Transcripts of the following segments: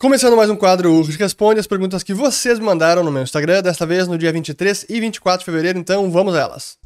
Começando mais um quadro Urge Responde as perguntas que vocês me mandaram no meu Instagram, desta vez no dia 23 e 24 de fevereiro, então vamos a elas.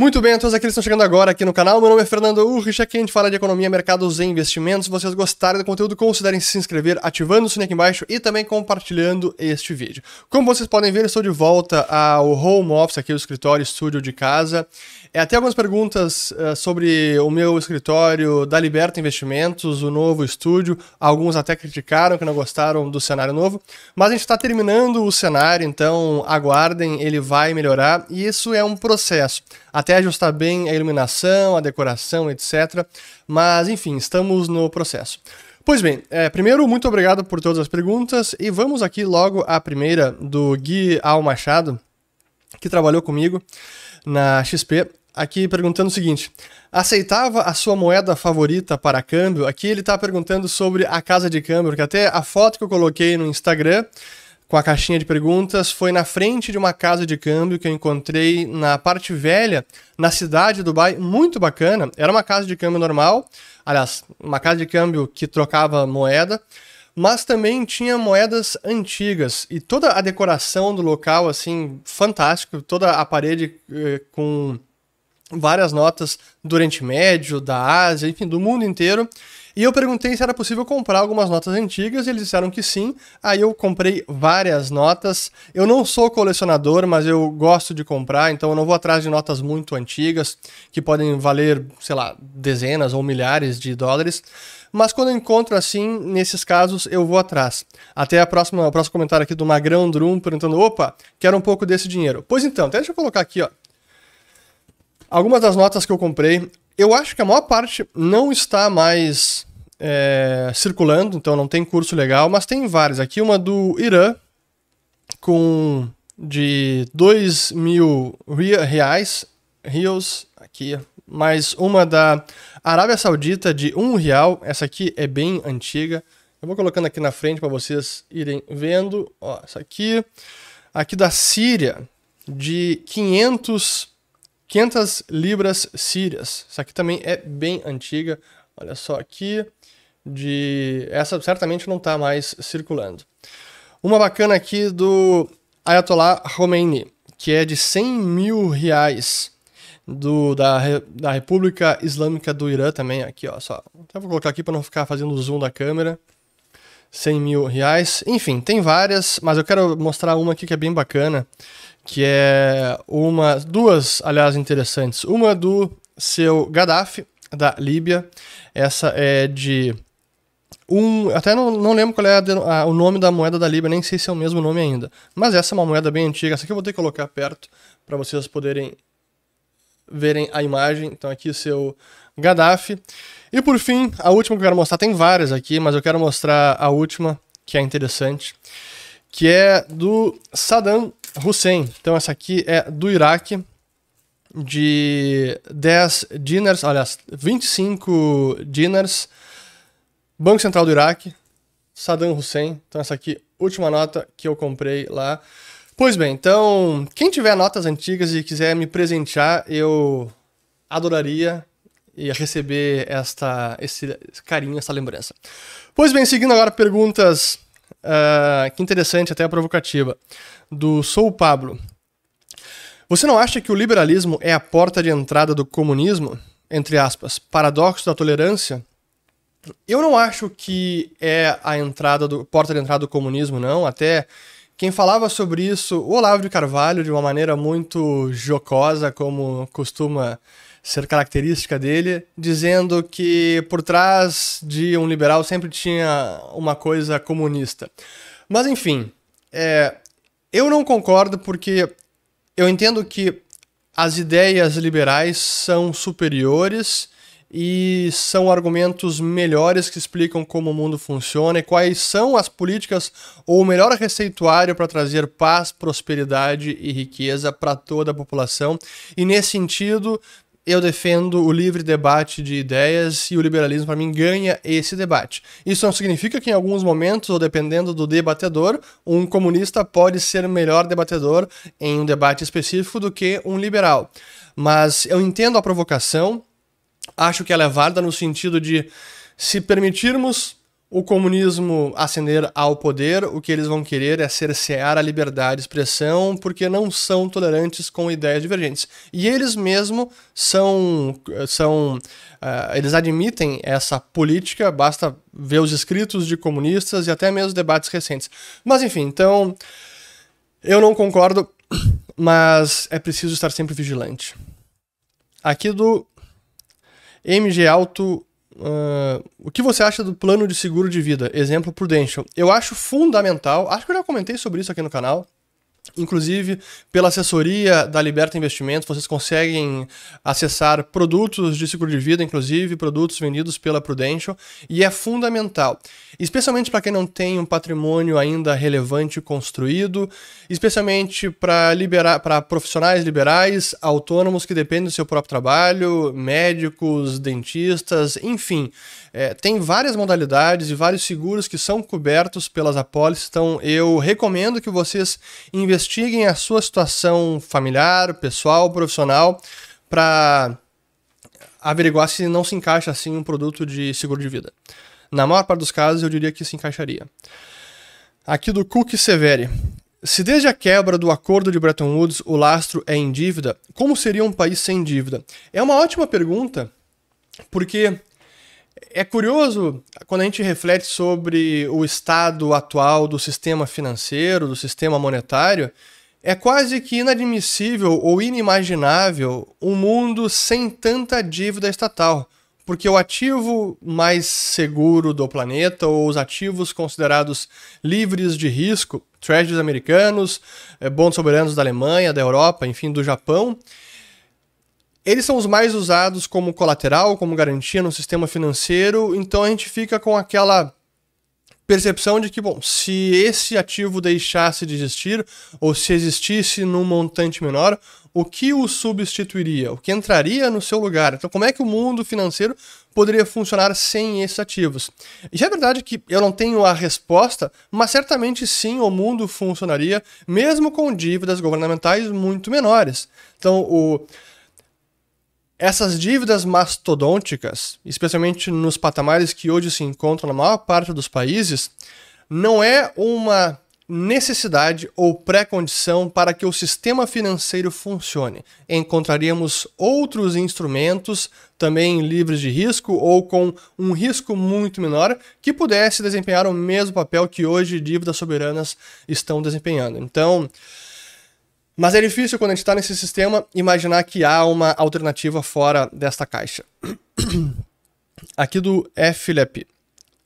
Muito bem, a todos aqueles que estão chegando agora aqui no canal, meu nome é Fernando Urrich, aqui a gente fala de economia, mercados e investimentos. Se vocês gostarem do conteúdo, considerem se inscrever, ativando o sininho aqui embaixo e também compartilhando este vídeo. Como vocês podem ver, estou de volta ao home office, aqui o escritório, estúdio de casa. É, até algumas perguntas uh, sobre o meu escritório da Liberta Investimentos, o novo estúdio. Alguns até criticaram que não gostaram do cenário novo, mas a gente está terminando o cenário, então aguardem, ele vai melhorar e isso é um processo até ajustar bem a iluminação, a decoração, etc. Mas enfim, estamos no processo. Pois bem, é, primeiro, muito obrigado por todas as perguntas e vamos aqui logo à primeira do Gui Al Machado, que trabalhou comigo na XP, aqui perguntando o seguinte: aceitava a sua moeda favorita para câmbio? Aqui ele está perguntando sobre a casa de câmbio, porque até a foto que eu coloquei no Instagram com a caixinha de perguntas foi na frente de uma casa de câmbio que eu encontrei na parte velha, na cidade de Dubai, muito bacana. Era uma casa de câmbio normal, aliás, uma casa de câmbio que trocava moeda, mas também tinha moedas antigas. E toda a decoração do local assim, fantástico, toda a parede eh, com várias notas do Oriente Médio, da Ásia, enfim, do mundo inteiro. E eu perguntei se era possível comprar algumas notas antigas, e eles disseram que sim. Aí eu comprei várias notas. Eu não sou colecionador, mas eu gosto de comprar, então eu não vou atrás de notas muito antigas, que podem valer, sei lá, dezenas ou milhares de dólares. Mas quando eu encontro assim, nesses casos, eu vou atrás. Até a próxima, o próximo comentário aqui do Magrão Drum perguntando: opa, quero um pouco desse dinheiro. Pois então, até deixa eu colocar aqui, ó. Algumas das notas que eu comprei, eu acho que a maior parte não está mais é, circulando, então não tem curso legal, mas tem vários. Aqui uma do Irã, com de 2 mil reais, rios, aqui, mais uma da Arábia Saudita de 1 um real, essa aqui é bem antiga. Eu vou colocando aqui na frente para vocês irem vendo. Ó, essa aqui, aqui da Síria, de 500, 500 libras sírias. Essa aqui também é bem antiga. Olha só aqui de. Essa certamente não está mais circulando. Uma bacana aqui do Ayatollah Khomeini, que é de 100 mil reais do, da, da República Islâmica do Irã também. Aqui, ó, só. Até vou colocar aqui para não ficar fazendo zoom da câmera. 100 mil reais. Enfim, tem várias, mas eu quero mostrar uma aqui que é bem bacana, que é uma, duas, aliás, interessantes. Uma do seu Gaddafi, da Líbia. Essa é de um, até não, não lembro qual é a, a, o nome da moeda da Líbia, nem sei se é o mesmo nome ainda. Mas essa é uma moeda bem antiga. Essa aqui eu vou ter que colocar perto para vocês poderem verem a imagem. Então aqui o seu Gaddafi. E por fim, a última que eu quero mostrar, tem várias aqui, mas eu quero mostrar a última, que é interessante, que é do Saddam Hussein. Então essa aqui é do Iraque, de 10 dinars, aliás, 25 dinars, Banco Central do Iraque, Saddam Hussein. Então, essa aqui, última nota que eu comprei lá. Pois bem, então, quem tiver notas antigas e quiser me presentear, eu adoraria e receber esta, esse carinho, essa lembrança. Pois bem, seguindo agora perguntas, uh, que interessante, até provocativa, do Sou Pablo. Você não acha que o liberalismo é a porta de entrada do comunismo? Entre aspas, paradoxo da tolerância? Eu não acho que é a entrada do porta de entrada do comunismo, não. Até quem falava sobre isso, o Olavo de Carvalho, de uma maneira muito jocosa, como costuma ser característica dele, dizendo que por trás de um liberal sempre tinha uma coisa comunista. Mas enfim, é, eu não concordo porque eu entendo que as ideias liberais são superiores e são argumentos melhores que explicam como o mundo funciona e quais são as políticas ou o melhor receituário para trazer paz, prosperidade e riqueza para toda a população. E nesse sentido, eu defendo o livre debate de ideias e o liberalismo, para mim, ganha esse debate. Isso não significa que, em alguns momentos, ou dependendo do debatedor, um comunista pode ser melhor debatedor em um debate específico do que um liberal. Mas eu entendo a provocação Acho que ela é válida no sentido de se permitirmos o comunismo ascender ao poder, o que eles vão querer é cercear a liberdade de expressão, porque não são tolerantes com ideias divergentes. E eles mesmos são. são uh, eles admitem essa política, basta ver os escritos de comunistas e até mesmo debates recentes. Mas enfim, então. Eu não concordo, mas é preciso estar sempre vigilante. Aqui do MG Alto Uh, o que você acha do plano de seguro de vida? Exemplo Prudential. Eu acho fundamental, acho que eu já comentei sobre isso aqui no canal. Inclusive, pela assessoria da Liberta Investimentos, vocês conseguem acessar produtos de seguro de vida, inclusive produtos vendidos pela Prudential, e é fundamental, especialmente para quem não tem um patrimônio ainda relevante construído, especialmente para liberar para profissionais liberais, autônomos que dependem do seu próprio trabalho, médicos, dentistas, enfim. É, tem várias modalidades e vários seguros que são cobertos pelas apólices, então eu recomendo que vocês investiguem a sua situação familiar, pessoal, profissional, para averiguar se não se encaixa assim um produto de seguro de vida. Na maior parte dos casos, eu diria que se encaixaria. Aqui do Cook Severi. Se desde a quebra do acordo de Bretton Woods o lastro é em dívida, como seria um país sem dívida? É uma ótima pergunta, porque é curioso quando a gente reflete sobre o estado atual do sistema financeiro, do sistema monetário, é quase que inadmissível ou inimaginável um mundo sem tanta dívida estatal, porque o ativo mais seguro do planeta, ou os ativos considerados livres de risco, treasuries americanos, eh, bons soberanos da Alemanha, da Europa, enfim, do Japão, eles são os mais usados como colateral, como garantia no sistema financeiro, então a gente fica com aquela percepção de que, bom, se esse ativo deixasse de existir, ou se existisse num montante menor, o que o substituiria? O que entraria no seu lugar? Então, como é que o mundo financeiro poderia funcionar sem esses ativos? E é verdade que eu não tenho a resposta, mas certamente sim o mundo funcionaria, mesmo com dívidas governamentais muito menores. Então, o essas dívidas mastodônticas, especialmente nos patamares que hoje se encontram na maior parte dos países, não é uma necessidade ou pré-condição para que o sistema financeiro funcione. Encontraríamos outros instrumentos, também livres de risco ou com um risco muito menor, que pudesse desempenhar o mesmo papel que hoje dívidas soberanas estão desempenhando. Então, mas é difícil, quando a gente está nesse sistema, imaginar que há uma alternativa fora desta caixa. Aqui do F.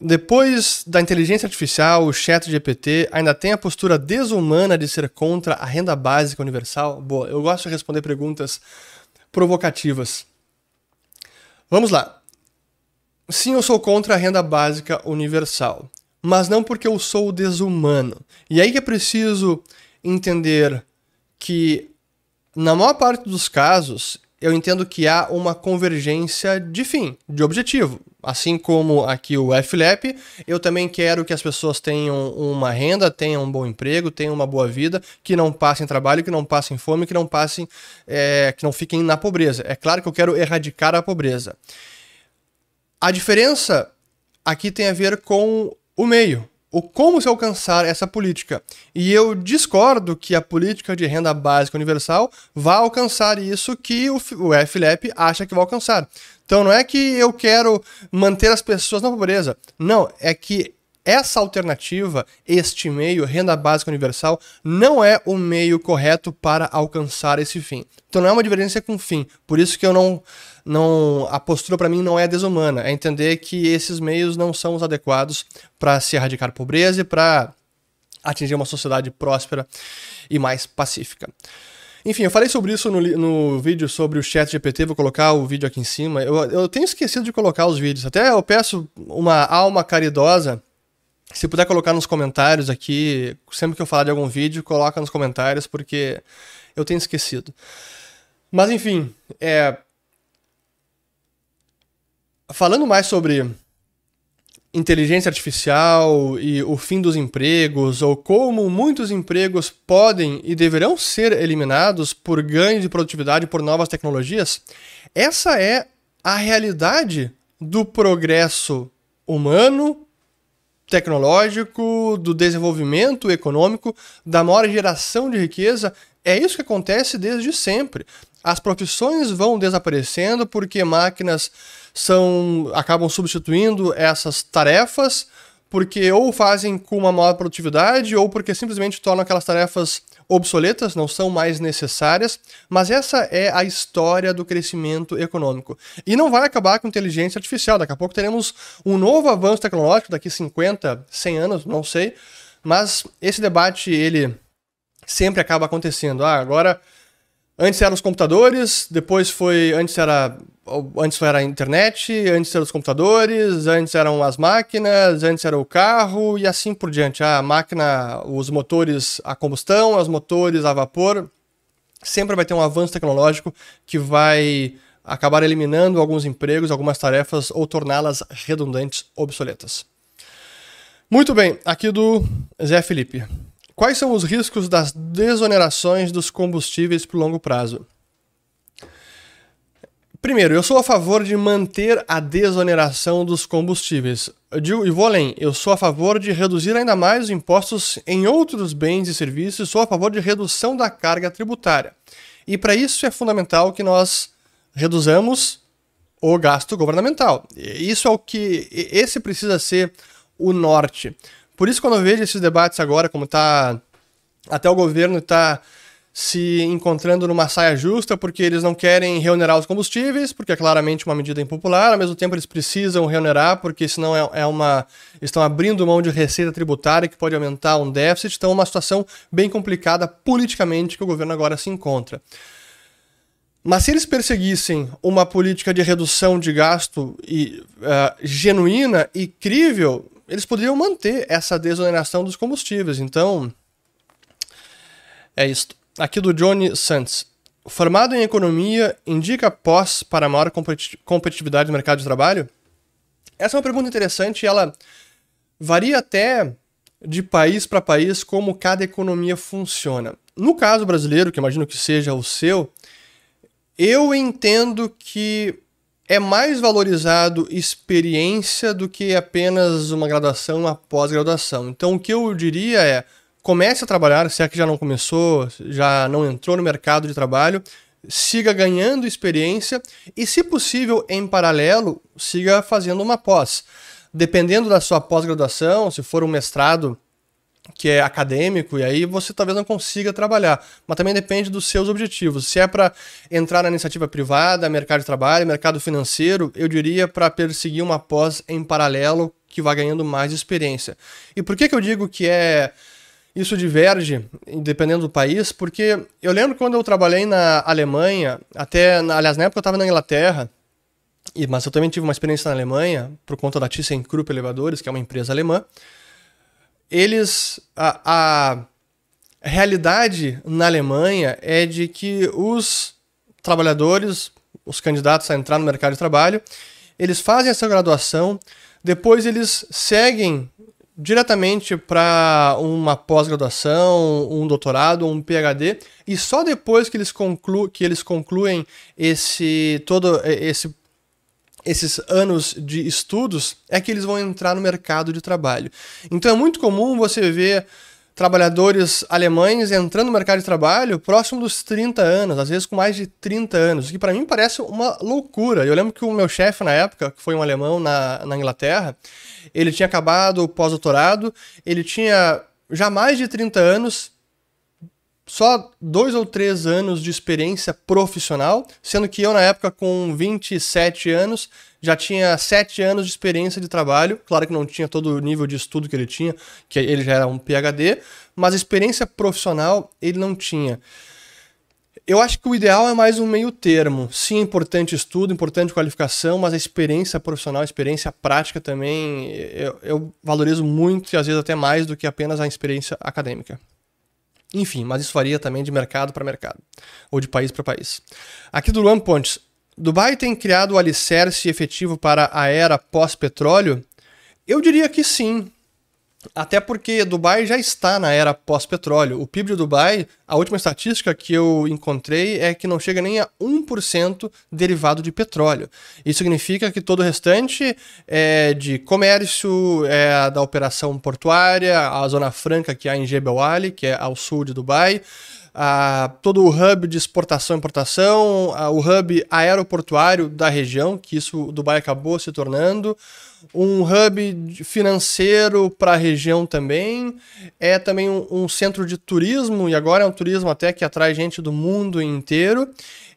Depois da inteligência artificial, o chat GPT ainda tem a postura desumana de ser contra a renda básica universal? Boa, eu gosto de responder perguntas provocativas. Vamos lá. Sim, eu sou contra a renda básica universal, mas não porque eu sou desumano. E aí que é preciso entender que, na maior parte dos casos, eu entendo que há uma convergência de fim, de objetivo. Assim como aqui o FLAP, eu também quero que as pessoas tenham uma renda, tenham um bom emprego, tenham uma boa vida, que não passem trabalho, que não passem fome, que não passem, é, que não fiquem na pobreza. É claro que eu quero erradicar a pobreza. A diferença aqui tem a ver com o meio o como se alcançar essa política. E eu discordo que a política de renda básica universal vá alcançar isso que o, o FLEP acha que vai alcançar. Então não é que eu quero manter as pessoas na pobreza. Não, é que essa alternativa, este meio, renda básica universal, não é o meio correto para alcançar esse fim. Então não é uma divergência com fim. Por isso que eu não não a postura para mim não é desumana, é entender que esses meios não são os adequados para se erradicar pobreza e para atingir uma sociedade próspera e mais pacífica. Enfim, eu falei sobre isso no, no vídeo sobre o chat GPT, vou colocar o vídeo aqui em cima. Eu, eu tenho esquecido de colocar os vídeos. Até eu peço uma alma caridosa se puder colocar nos comentários aqui, sempre que eu falar de algum vídeo, coloca nos comentários, porque eu tenho esquecido. Mas enfim, é... falando mais sobre inteligência artificial e o fim dos empregos, ou como muitos empregos podem e deverão ser eliminados por ganho de produtividade por novas tecnologias, essa é a realidade do progresso humano, tecnológico, do desenvolvimento econômico, da maior geração de riqueza. É isso que acontece desde sempre. As profissões vão desaparecendo porque máquinas são acabam substituindo essas tarefas porque ou fazem com uma maior produtividade ou porque simplesmente tornam aquelas tarefas obsoletas, não são mais necessárias, mas essa é a história do crescimento econômico. E não vai acabar com inteligência artificial, daqui a pouco teremos um novo avanço tecnológico, daqui 50, 100 anos, não sei, mas esse debate, ele sempre acaba acontecendo. Ah, agora Antes eram os computadores, depois foi. Antes era. Antes era a internet, antes eram os computadores, antes eram as máquinas, antes era o carro e assim por diante. A máquina, os motores a combustão, os motores a vapor. Sempre vai ter um avanço tecnológico que vai acabar eliminando alguns empregos, algumas tarefas ou torná-las redundantes, obsoletas. Muito bem, aqui do Zé Felipe. Quais são os riscos das desonerações dos combustíveis por longo prazo? Primeiro, eu sou a favor de manter a desoneração dos combustíveis. Eu e vou além, eu sou a favor de reduzir ainda mais os impostos em outros bens e serviços, sou a favor de redução da carga tributária. E para isso é fundamental que nós reduzamos o gasto governamental. Isso é o que. Esse precisa ser o norte. Por isso, quando eu vejo esses debates agora, como tá. Até o governo está se encontrando numa saia justa porque eles não querem reonerar os combustíveis, porque é claramente uma medida impopular, ao mesmo tempo eles precisam reonerar, porque senão é, é uma. estão abrindo mão de receita tributária que pode aumentar um déficit, então é uma situação bem complicada politicamente que o governo agora se encontra. Mas se eles perseguissem uma política de redução de gasto e, uh, genuína e crível, eles poderiam manter essa desoneração dos combustíveis. Então, é isso. Aqui do Johnny Santos. Formado em economia, indica pós para maior competitividade no mercado de trabalho? Essa é uma pergunta interessante e ela varia até de país para país como cada economia funciona. No caso brasileiro, que imagino que seja o seu, eu entendo que é mais valorizado experiência do que apenas uma graduação, uma pós-graduação. Então, o que eu diria é: comece a trabalhar, se é que já não começou, já não entrou no mercado de trabalho, siga ganhando experiência e, se possível, em paralelo, siga fazendo uma pós. Dependendo da sua pós-graduação, se for um mestrado que é acadêmico, e aí você talvez não consiga trabalhar. Mas também depende dos seus objetivos. Se é para entrar na iniciativa privada, mercado de trabalho, mercado financeiro, eu diria para perseguir uma pós em paralelo que vá ganhando mais experiência. E por que, que eu digo que é. Isso diverge, dependendo do país, porque eu lembro quando eu trabalhei na Alemanha, até, aliás, na época eu estava na Inglaterra, mas eu também tive uma experiência na Alemanha, por conta da ThyssenKrupp Elevadores, que é uma empresa alemã eles. A, a realidade na Alemanha é de que os trabalhadores, os candidatos a entrar no mercado de trabalho, eles fazem essa graduação, depois eles seguem diretamente para uma pós-graduação, um doutorado, um PhD, e só depois que eles, conclu que eles concluem esse todo esse esses anos de estudos é que eles vão entrar no mercado de trabalho. Então é muito comum você ver trabalhadores alemães entrando no mercado de trabalho próximo dos 30 anos, às vezes com mais de 30 anos, que para mim parece uma loucura. Eu lembro que o meu chefe na época, que foi um alemão na, na Inglaterra, ele tinha acabado o pós-doutorado, ele tinha já mais de 30 anos, só dois ou três anos de experiência profissional, sendo que eu, na época, com 27 anos, já tinha sete anos de experiência de trabalho. Claro que não tinha todo o nível de estudo que ele tinha, que ele já era um PhD, mas experiência profissional ele não tinha. Eu acho que o ideal é mais um meio termo. Sim, importante estudo, importante qualificação, mas a experiência profissional, a experiência prática também, eu, eu valorizo muito e às vezes até mais do que apenas a experiência acadêmica. Enfim, mas isso varia também de mercado para mercado, ou de país para país. Aqui do Luan Pontes. Dubai tem criado o alicerce efetivo para a era pós-petróleo? Eu diria que sim. Até porque Dubai já está na era pós-petróleo. O PIB de Dubai, a última estatística que eu encontrei é que não chega nem a 1% derivado de petróleo. Isso significa que todo o restante é de comércio, é da operação portuária, a zona franca que há em Jebel Ali, que é ao sul de Dubai, a, todo o hub de exportação e importação, a, o hub aeroportuário da região, que isso Dubai acabou se tornando, um hub financeiro para a região também, é também um, um, centro de turismo, e agora é um turismo até que atrai gente do mundo inteiro.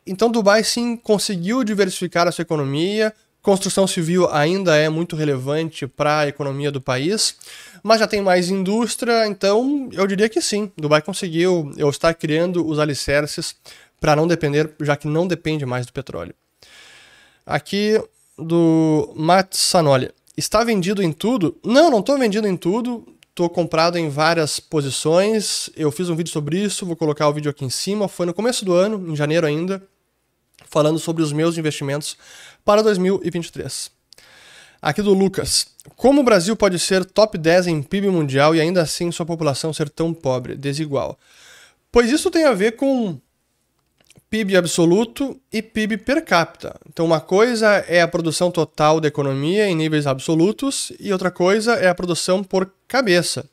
Então Dubai sim conseguiu diversificar a sua economia, construção civil ainda é muito relevante para a economia do país, mas já tem mais indústria, então eu diria que sim, Dubai conseguiu eu estar criando os alicerces para não depender, já que não depende mais do petróleo. Aqui do Matt Sanoli. Está vendido em tudo? Não, não estou vendido em tudo. Estou comprado em várias posições. Eu fiz um vídeo sobre isso, vou colocar o vídeo aqui em cima. Foi no começo do ano, em janeiro ainda, falando sobre os meus investimentos para 2023. Aqui do Lucas. Como o Brasil pode ser top 10 em PIB mundial e ainda assim sua população ser tão pobre, desigual? Pois isso tem a ver com PIB absoluto e PIB per capita. Então, uma coisa é a produção total da economia em níveis absolutos e outra coisa é a produção por cabeça.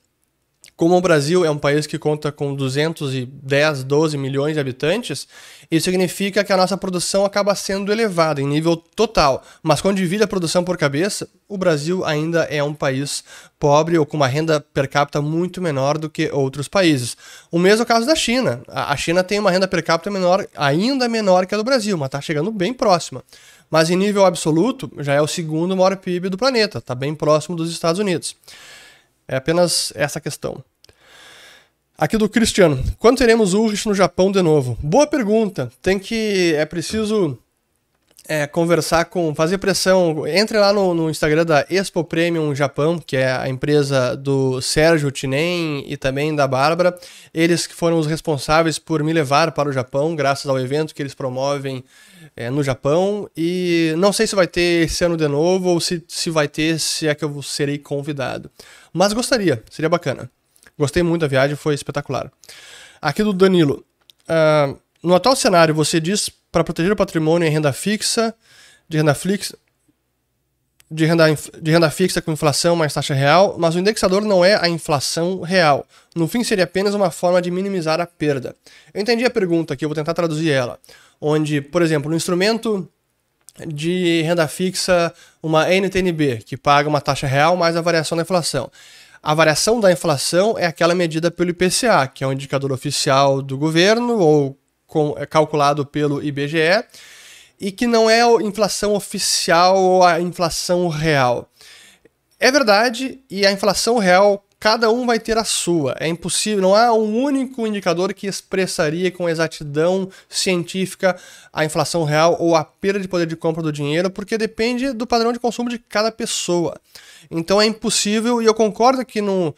Como o Brasil é um país que conta com 210, 12 milhões de habitantes, isso significa que a nossa produção acaba sendo elevada em nível total. Mas quando divide a produção por cabeça, o Brasil ainda é um país pobre ou com uma renda per capita muito menor do que outros países. O mesmo caso da China. A China tem uma renda per capita menor, ainda menor que a do Brasil, mas está chegando bem próxima. Mas em nível absoluto, já é o segundo maior PIB do planeta, está bem próximo dos Estados Unidos. É apenas essa questão. Aqui do Cristiano. Quando teremos Urich no Japão de novo? Boa pergunta. Tem que. É preciso é, conversar com. fazer pressão. Entre lá no, no, Instagram da Expo Premium Japão, que é a empresa do Sérgio Tinem e também da Bárbara. Eles que foram os responsáveis por me levar para o Japão, graças ao evento que eles promovem é, no Japão. E não sei se vai ter esse ano de novo ou se, se vai ter, se é que eu serei convidado. Mas gostaria, seria bacana. Gostei muito da viagem, foi espetacular. Aqui do Danilo. Uh, no atual cenário, você diz para proteger o patrimônio em renda fixa, de renda fixa, de renda, de renda fixa com inflação mais taxa real, mas o indexador não é a inflação real. No fim, seria apenas uma forma de minimizar a perda. Eu entendi a pergunta aqui, eu vou tentar traduzir ela. Onde, por exemplo, no instrumento de renda fixa, uma NTNB, que paga uma taxa real mais a variação da inflação. A variação da inflação é aquela medida pelo IPCA, que é um indicador oficial do governo ou com, é calculado pelo IBGE, e que não é a inflação oficial ou a inflação real. É verdade, e a inflação real cada um vai ter a sua. É impossível, não há um único indicador que expressaria com exatidão científica a inflação real ou a perda de poder de compra do dinheiro, porque depende do padrão de consumo de cada pessoa. Então é impossível, e eu concordo que não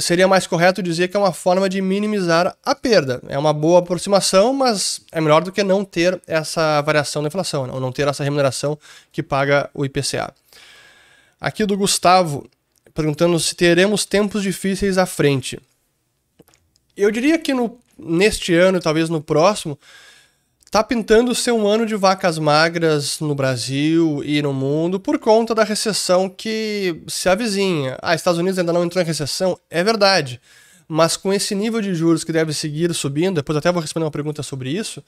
seria mais correto dizer que é uma forma de minimizar a perda. É uma boa aproximação, mas é melhor do que não ter essa variação da inflação, ou não ter essa remuneração que paga o IPCA. Aqui do Gustavo, perguntando se teremos tempos difíceis à frente. Eu diria que no, neste ano, talvez no próximo, Tá pintando ser um ano de vacas magras no Brasil e no mundo por conta da recessão que se avizinha. Ah, Estados Unidos ainda não entrou em recessão? É verdade. Mas com esse nível de juros que deve seguir subindo, depois até vou responder uma pergunta sobre isso,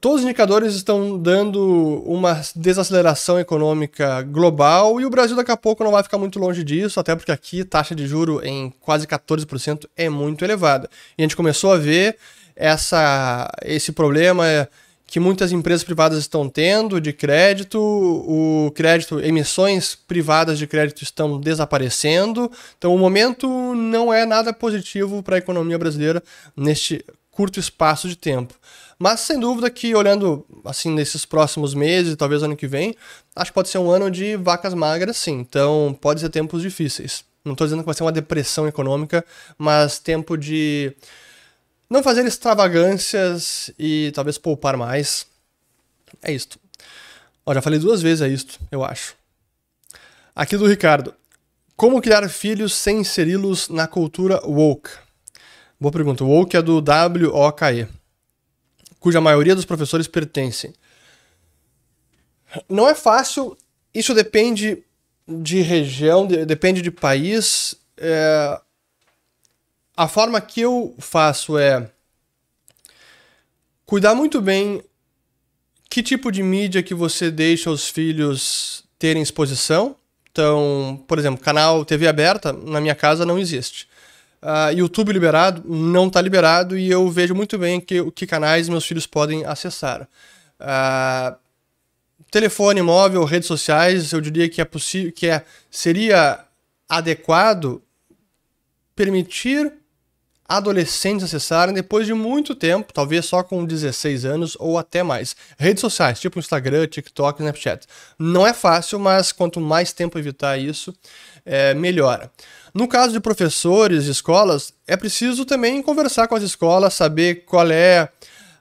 todos os indicadores estão dando uma desaceleração econômica global e o Brasil daqui a pouco não vai ficar muito longe disso, até porque aqui taxa de juro em quase 14% é muito elevada. E a gente começou a ver essa, esse problema que muitas empresas privadas estão tendo de crédito, o crédito, emissões privadas de crédito estão desaparecendo. Então o momento não é nada positivo para a economia brasileira neste curto espaço de tempo. Mas sem dúvida que olhando assim nesses próximos meses, talvez ano que vem, acho que pode ser um ano de vacas magras, sim. Então pode ser tempos difíceis. Não estou dizendo que vai ser uma depressão econômica, mas tempo de não fazer extravagâncias e talvez poupar mais. É isto. Ó, já falei duas vezes é isto, eu acho. Aqui do Ricardo. Como criar filhos sem inseri-los na cultura woke? Boa pergunta. Woke é do W-O-K-E, cuja maioria dos professores pertencem. Não é fácil, isso depende de região, de, depende de país. É, a forma que eu faço é cuidar muito bem que tipo de mídia que você deixa os filhos terem exposição. Então, por exemplo, canal TV aberta na minha casa não existe. Uh, YouTube liberado não está liberado e eu vejo muito bem que, que canais meus filhos podem acessar. Uh, telefone móvel, redes sociais, eu diria que é possível, que é, seria adequado permitir adolescentes acessarem depois de muito tempo, talvez só com 16 anos ou até mais. Redes sociais, tipo Instagram, TikTok, Snapchat. Não é fácil, mas quanto mais tempo evitar isso, é, melhora. No caso de professores escolas, é preciso também conversar com as escolas, saber qual é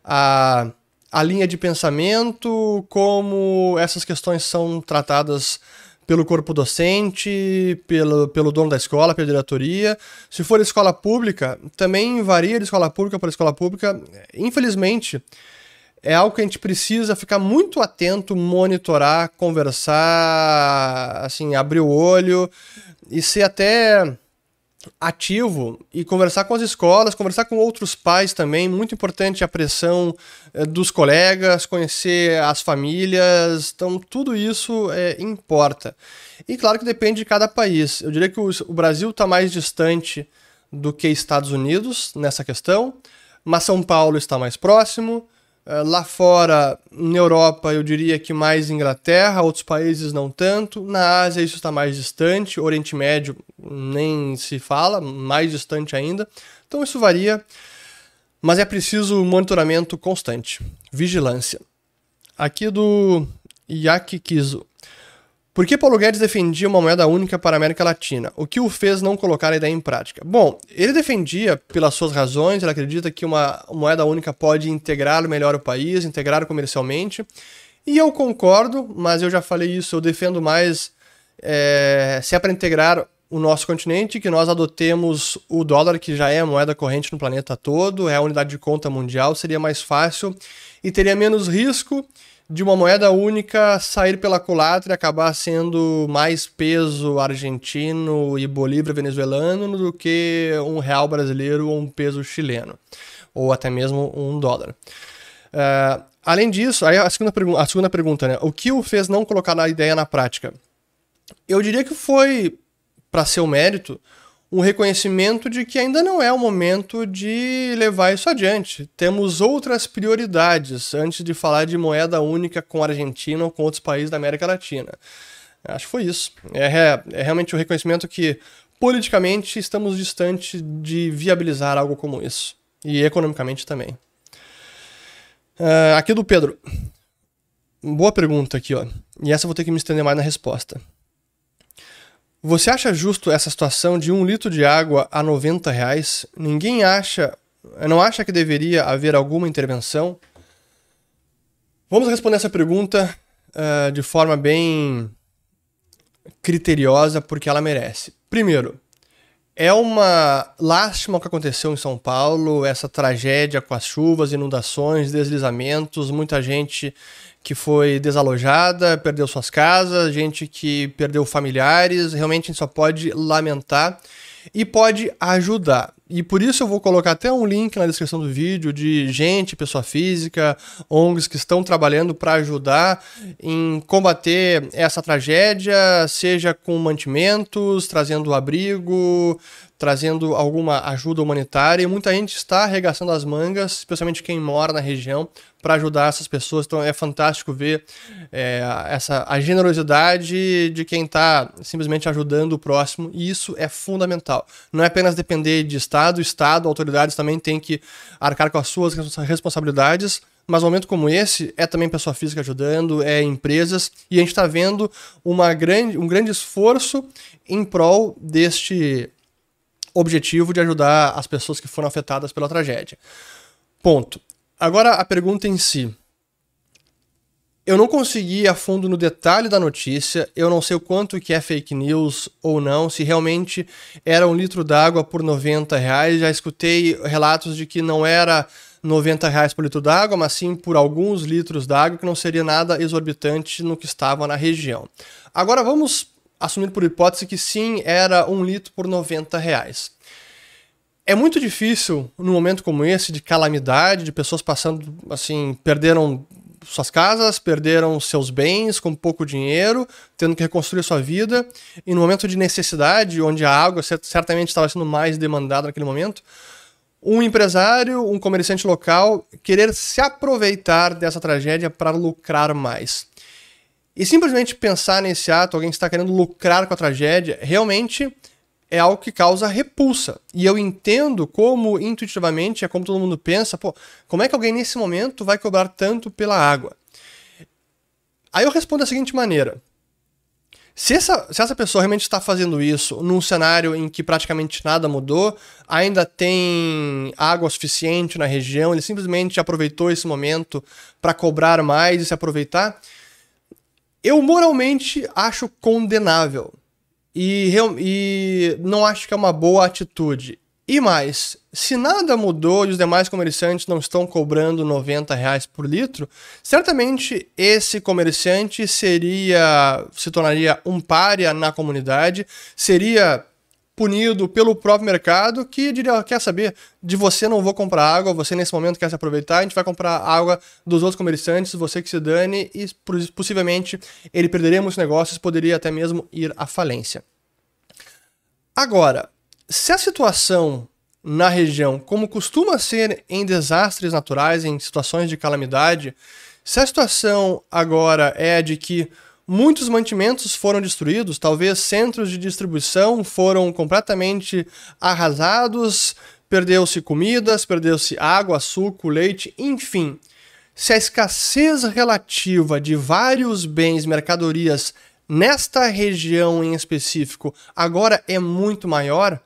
a, a linha de pensamento, como essas questões são tratadas pelo corpo docente, pelo, pelo dono da escola, pela diretoria. Se for escola pública, também varia de escola pública para escola pública. Infelizmente, é algo que a gente precisa ficar muito atento, monitorar, conversar, assim, abrir o olho e ser até ativo e conversar com as escolas, conversar com outros pais também, muito importante a pressão eh, dos colegas, conhecer as famílias, então tudo isso é, importa. E claro que depende de cada país. Eu diria que o, o Brasil está mais distante do que Estados Unidos nessa questão, mas São Paulo está mais próximo, lá fora, na Europa, eu diria que mais Inglaterra, outros países não tanto. Na Ásia, isso está mais distante. Oriente Médio, nem se fala, mais distante ainda. Então, isso varia, mas é preciso monitoramento constante, vigilância. Aqui do Yakikizo. Por que Paulo Guedes defendia uma moeda única para a América Latina? O que o fez não colocar a ideia em prática? Bom, ele defendia pelas suas razões, ele acredita que uma moeda única pode integrar melhor o país, integrar comercialmente. E eu concordo, mas eu já falei isso, eu defendo mais é, se é para integrar o nosso continente, que nós adotemos o dólar, que já é a moeda corrente no planeta todo, é a unidade de conta mundial, seria mais fácil e teria menos risco de uma moeda única sair pela culatra e acabar sendo mais peso argentino e bolívar venezuelano do que um real brasileiro ou um peso chileno, ou até mesmo um dólar. Uh, além disso, aí a segunda, a segunda pergunta, né? O que o fez não colocar a ideia na prática? Eu diria que foi, para seu mérito, um reconhecimento de que ainda não é o momento de levar isso adiante. Temos outras prioridades antes de falar de moeda única com a Argentina ou com outros países da América Latina. Acho que foi isso. É, é realmente o um reconhecimento que politicamente estamos distantes de viabilizar algo como isso. E economicamente também. Uh, aqui do Pedro. Boa pergunta aqui, ó. E essa eu vou ter que me estender mais na resposta. Você acha justo essa situação de um litro de água a 90 reais? Ninguém acha, não acha que deveria haver alguma intervenção? Vamos responder essa pergunta uh, de forma bem criteriosa, porque ela merece. Primeiro, é uma lástima o que aconteceu em São Paulo, essa tragédia com as chuvas, inundações, deslizamentos, muita gente que foi desalojada, perdeu suas casas, gente que perdeu familiares. Realmente a gente só pode lamentar e pode ajudar. E por isso eu vou colocar até um link na descrição do vídeo de gente, pessoa física, ONGs que estão trabalhando para ajudar em combater essa tragédia, seja com mantimentos, trazendo abrigo, trazendo alguma ajuda humanitária. E muita gente está arregaçando as mangas, especialmente quem mora na região, para ajudar essas pessoas. Então é fantástico ver é, essa a generosidade de quem está simplesmente ajudando o próximo. E isso é fundamental. Não é apenas depender de Estado, Estado, autoridades também têm que arcar com as suas responsabilidades. Mas um momento como esse é também pessoa física ajudando, é empresas, e a gente está vendo uma grande, um grande esforço em prol deste objetivo de ajudar as pessoas que foram afetadas pela tragédia. Ponto. Agora a pergunta em si. Eu não consegui ir a fundo no detalhe da notícia, eu não sei o quanto que é fake news ou não, se realmente era um litro d'água por 90 reais. Já escutei relatos de que não era 90 reais por litro d'água, mas sim por alguns litros d'água, que não seria nada exorbitante no que estava na região. Agora vamos assumir por hipótese que sim, era um litro por 90 reais. É muito difícil, num momento como esse, de calamidade, de pessoas passando, assim, perderam suas casas, perderam seus bens com pouco dinheiro, tendo que reconstruir sua vida, e no momento de necessidade, onde a água certamente estava sendo mais demandada naquele momento, um empresário, um comerciante local querer se aproveitar dessa tragédia para lucrar mais. E simplesmente pensar nesse ato, alguém está querendo lucrar com a tragédia, realmente é algo que causa repulsa. E eu entendo como, intuitivamente, é como todo mundo pensa, pô, como é que alguém nesse momento vai cobrar tanto pela água? Aí eu respondo da seguinte maneira. Se essa, se essa pessoa realmente está fazendo isso num cenário em que praticamente nada mudou, ainda tem água suficiente na região, ele simplesmente aproveitou esse momento para cobrar mais e se aproveitar, eu moralmente acho condenável. E, e não acho que é uma boa atitude. E mais, se nada mudou e os demais comerciantes não estão cobrando 90 reais por litro, certamente esse comerciante seria se tornaria um párea na comunidade, seria punido pelo próprio mercado que diria, quer saber, de você não vou comprar água, você nesse momento quer se aproveitar, a gente vai comprar água dos outros comerciantes, você que se dane e possivelmente ele perderia muitos negócios, poderia até mesmo ir à falência. Agora, se a situação na região, como costuma ser em desastres naturais, em situações de calamidade, se a situação agora é de que muitos mantimentos foram destruídos, talvez centros de distribuição foram completamente arrasados, perdeu-se comidas, perdeu-se água, suco, leite, enfim. Se a escassez relativa de vários bens, mercadorias nesta região em específico agora é muito maior,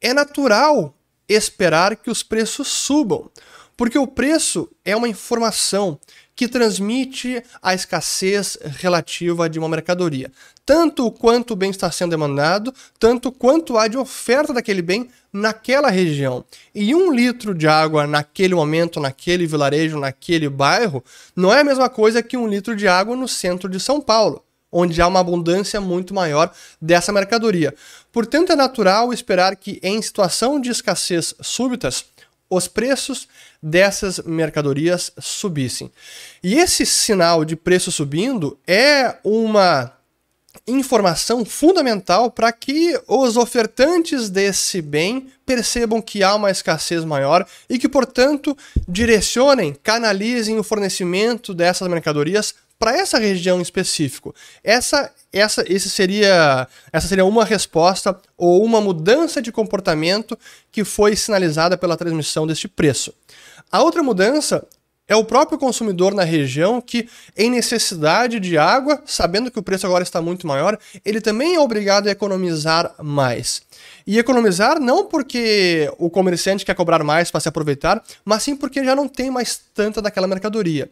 é natural esperar que os preços subam, porque o preço é uma informação que transmite a escassez relativa de uma mercadoria. Tanto quanto o bem está sendo demandado, tanto quanto há de oferta daquele bem naquela região. E um litro de água naquele momento, naquele vilarejo, naquele bairro, não é a mesma coisa que um litro de água no centro de São Paulo onde há uma abundância muito maior dessa mercadoria. Portanto, é natural esperar que, em situação de escassez súbitas, os preços dessas mercadorias subissem. E esse sinal de preço subindo é uma informação fundamental para que os ofertantes desse bem percebam que há uma escassez maior e que, portanto, direcionem, canalizem o fornecimento dessas mercadorias para essa região específico. Essa, essa, esse seria, essa seria uma resposta ou uma mudança de comportamento que foi sinalizada pela transmissão deste preço. A outra mudança é o próprio consumidor na região que, em necessidade de água, sabendo que o preço agora está muito maior, ele também é obrigado a economizar mais. E economizar não porque o comerciante quer cobrar mais para se aproveitar, mas sim porque já não tem mais tanta daquela mercadoria.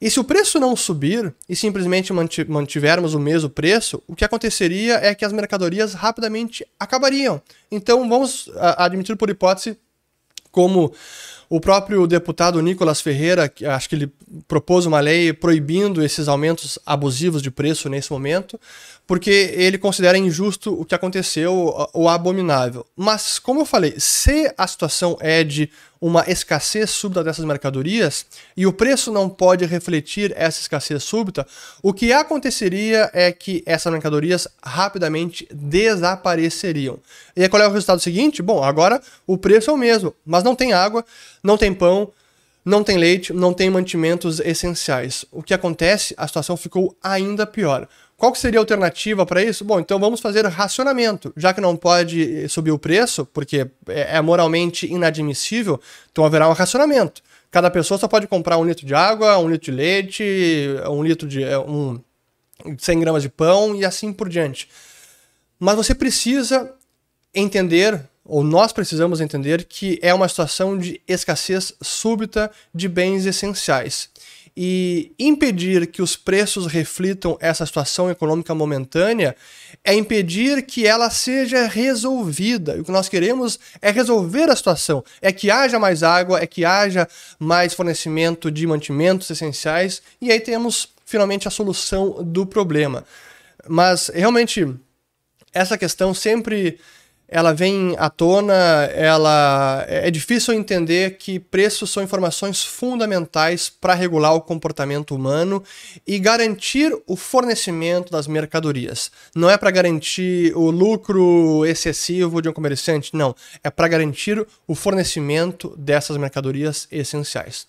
E se o preço não subir e simplesmente mantivermos o mesmo preço, o que aconteceria é que as mercadorias rapidamente acabariam. Então vamos admitir por hipótese como o próprio deputado Nicolas Ferreira, acho que ele propôs uma lei proibindo esses aumentos abusivos de preço nesse momento, porque ele considera injusto o que aconteceu ou abominável. Mas, como eu falei, se a situação é de uma escassez súbita dessas mercadorias e o preço não pode refletir essa escassez súbita, o que aconteceria é que essas mercadorias rapidamente desapareceriam. E qual é o resultado seguinte? Bom, agora o preço é o mesmo, mas não tem água, não tem pão, não tem leite, não tem mantimentos essenciais. O que acontece? A situação ficou ainda pior. Qual que seria a alternativa para isso? Bom, então vamos fazer racionamento. Já que não pode subir o preço, porque é, é moralmente inadmissível, então haverá um racionamento. Cada pessoa só pode comprar um litro de água, um litro de leite, um litro de. É, um, 100 gramas de pão e assim por diante. Mas você precisa entender, ou nós precisamos entender, que é uma situação de escassez súbita de bens essenciais. E impedir que os preços reflitam essa situação econômica momentânea é impedir que ela seja resolvida. E o que nós queremos é resolver a situação, é que haja mais água, é que haja mais fornecimento de mantimentos essenciais, e aí temos finalmente a solução do problema. Mas realmente essa questão sempre ela vem à tona, ela é difícil entender que preços são informações fundamentais para regular o comportamento humano e garantir o fornecimento das mercadorias. Não é para garantir o lucro excessivo de um comerciante, não, é para garantir o fornecimento dessas mercadorias essenciais.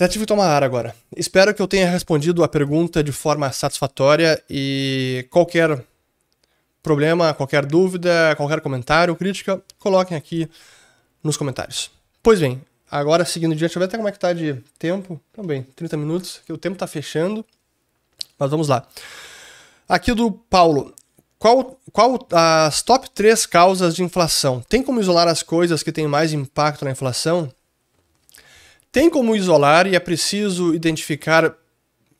Já tive que tomar ar agora. Espero que eu tenha respondido a pergunta de forma satisfatória e qualquer problema, qualquer dúvida, qualquer comentário, crítica, coloquem aqui nos comentários. Pois bem, agora seguindo adiante, deixa eu ver até como é que tá de tempo. Também, 30 minutos, que o tempo tá fechando. Mas vamos lá. Aqui do Paulo. Qual, qual as top 3 causas de inflação? Tem como isolar as coisas que têm mais impacto na inflação? Tem como isolar e é preciso identificar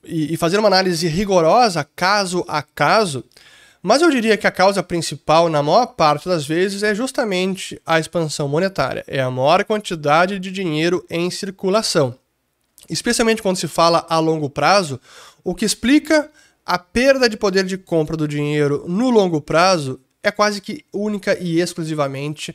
e, e fazer uma análise rigorosa, caso a caso, mas eu diria que a causa principal, na maior parte das vezes, é justamente a expansão monetária, é a maior quantidade de dinheiro em circulação. Especialmente quando se fala a longo prazo, o que explica a perda de poder de compra do dinheiro no longo prazo é quase que única e exclusivamente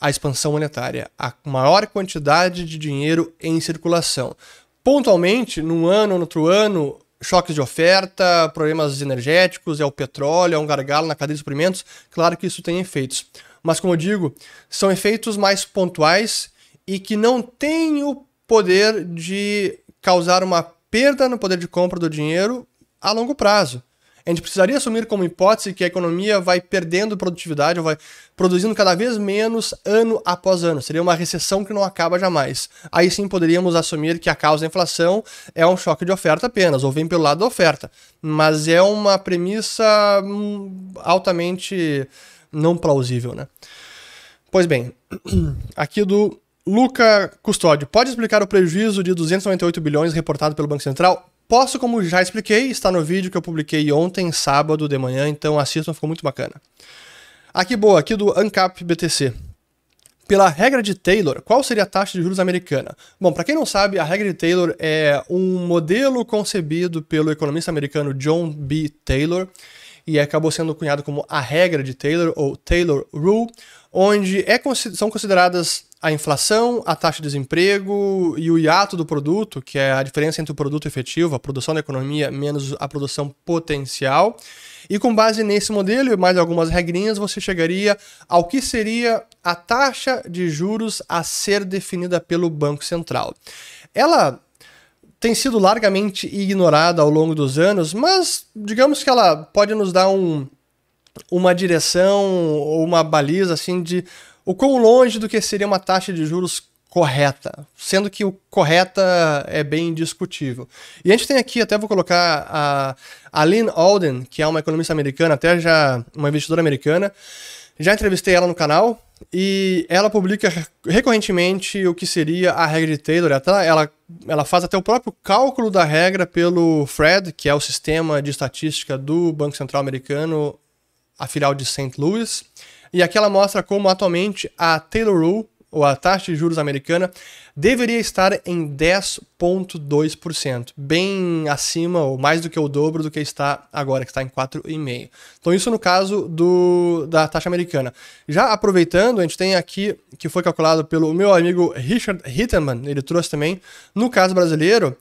a expansão monetária, a maior quantidade de dinheiro em circulação. Pontualmente, num ano ou no outro ano, choques de oferta, problemas energéticos, é o petróleo, é um gargalo na cadeia de suprimentos, claro que isso tem efeitos. Mas, como eu digo, são efeitos mais pontuais e que não têm o poder de causar uma perda no poder de compra do dinheiro a longo prazo. A gente precisaria assumir como hipótese que a economia vai perdendo produtividade, ou vai produzindo cada vez menos ano após ano. Seria uma recessão que não acaba jamais. Aí sim poderíamos assumir que a causa da inflação é um choque de oferta apenas, ou vem pelo lado da oferta. Mas é uma premissa hum, altamente não plausível, né? Pois bem, aqui do Luca Custódio, pode explicar o prejuízo de 298 bilhões reportado pelo Banco Central? Posso, como já expliquei, está no vídeo que eu publiquei ontem, sábado de manhã, então assistam, ficou muito bacana. Aqui boa, aqui do ANCAP BTC. Pela regra de Taylor, qual seria a taxa de juros americana? Bom, para quem não sabe, a regra de Taylor é um modelo concebido pelo economista americano John B. Taylor e acabou sendo cunhado como a regra de Taylor ou Taylor Rule, onde é, são consideradas a inflação, a taxa de desemprego e o hiato do produto, que é a diferença entre o produto efetivo, a produção da economia, menos a produção potencial. E com base nesse modelo e mais algumas regrinhas, você chegaria ao que seria a taxa de juros a ser definida pelo Banco Central. Ela tem sido largamente ignorada ao longo dos anos, mas digamos que ela pode nos dar um, uma direção ou uma baliza assim de o quão longe do que seria uma taxa de juros correta, sendo que o correta é bem discutível. E a gente tem aqui, até vou colocar a, a Lynn Alden, que é uma economista americana, até já uma investidora americana, já entrevistei ela no canal e ela publica recorrentemente o que seria a regra de Taylor. Ela, ela faz até o próprio cálculo da regra pelo FRED, que é o sistema de estatística do Banco Central Americano, a filial de St. Louis. E aqui ela mostra como atualmente a Taylor Rule, ou a taxa de juros americana, deveria estar em 10,2%, bem acima ou mais do que o dobro do que está agora, que está em 4,5%. Então, isso no caso do, da taxa americana. Já aproveitando, a gente tem aqui que foi calculado pelo meu amigo Richard Hitteman, ele trouxe também, no caso brasileiro.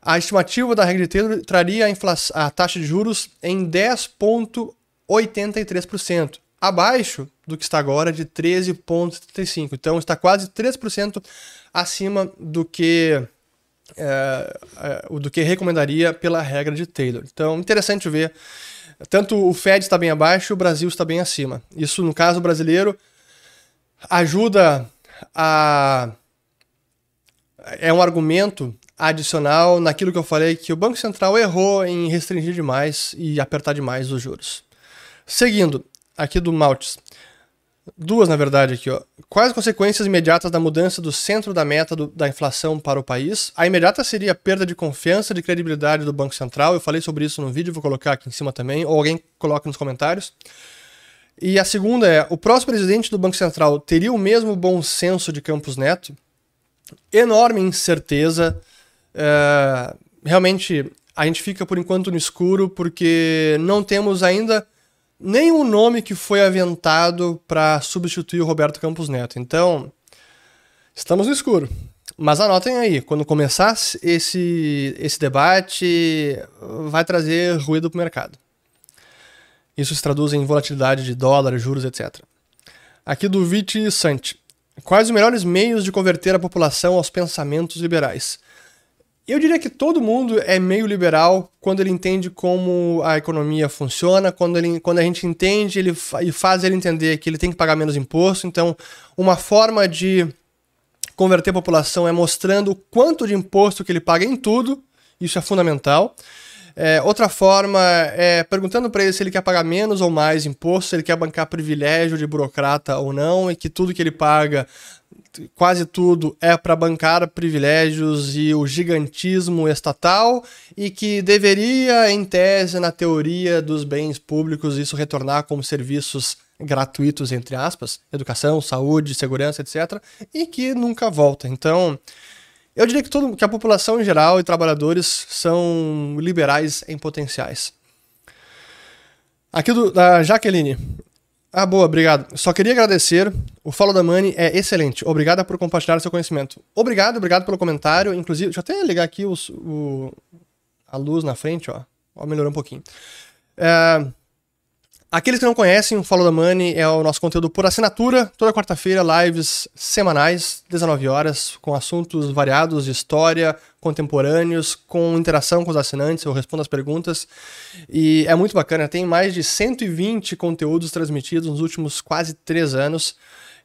A estimativa da regra de Taylor traria a, a taxa de juros em 10,83% abaixo do que está agora de 13,35. Então está quase 3% acima do que é, é, do que recomendaria pela regra de Taylor. Então interessante ver. Tanto o Fed está bem abaixo, o Brasil está bem acima. Isso, no caso brasileiro, ajuda a. É um argumento adicional naquilo que eu falei que o Banco Central errou em restringir demais e apertar demais os juros. Seguindo, aqui do Maltes. Duas, na verdade, aqui, ó. Quais as consequências imediatas da mudança do centro da meta do, da inflação para o país? A imediata seria a perda de confiança, de credibilidade do Banco Central. Eu falei sobre isso no vídeo, vou colocar aqui em cima também, ou alguém coloca nos comentários. E a segunda é: o próximo presidente do Banco Central teria o mesmo bom senso de Campos Neto? Enorme incerteza. É, realmente, a gente fica por enquanto no escuro porque não temos ainda nenhum nome que foi aventado para substituir o Roberto Campos Neto. Então, estamos no escuro. Mas anotem aí, quando começar esse, esse debate, vai trazer ruído para o mercado. Isso se traduz em volatilidade de dólar, juros, etc. Aqui do Viti Santi. Quais os melhores meios de converter a população aos pensamentos liberais? Eu diria que todo mundo é meio liberal quando ele entende como a economia funciona, quando, ele, quando a gente entende ele, e faz ele entender que ele tem que pagar menos imposto. Então, uma forma de converter a população é mostrando o quanto de imposto que ele paga em tudo, isso é fundamental. É, outra forma é perguntando para ele se ele quer pagar menos ou mais imposto, se ele quer bancar privilégio de burocrata ou não, e que tudo que ele paga quase tudo é para bancar privilégios e o gigantismo estatal e que deveria, em tese, na teoria dos bens públicos, isso retornar como serviços gratuitos, entre aspas, educação, saúde, segurança, etc., e que nunca volta. Então, eu diria que, todo, que a população em geral e trabalhadores são liberais em potenciais. Aqui do, da Jaqueline. Ah, boa, obrigado. Só queria agradecer. O Follow da Money é excelente. Obrigado por compartilhar seu conhecimento. Obrigado, obrigado pelo comentário. Inclusive, deixa eu até ligar aqui os, o, a luz na frente, ó. Ó, melhorou um pouquinho. É, Aqueles que não conhecem, o Follow the Money é o nosso conteúdo por assinatura, toda quarta-feira, lives semanais, 19 horas, com assuntos variados de história, contemporâneos, com interação com os assinantes, eu respondo as perguntas. E é muito bacana, tem mais de 120 conteúdos transmitidos nos últimos quase três anos.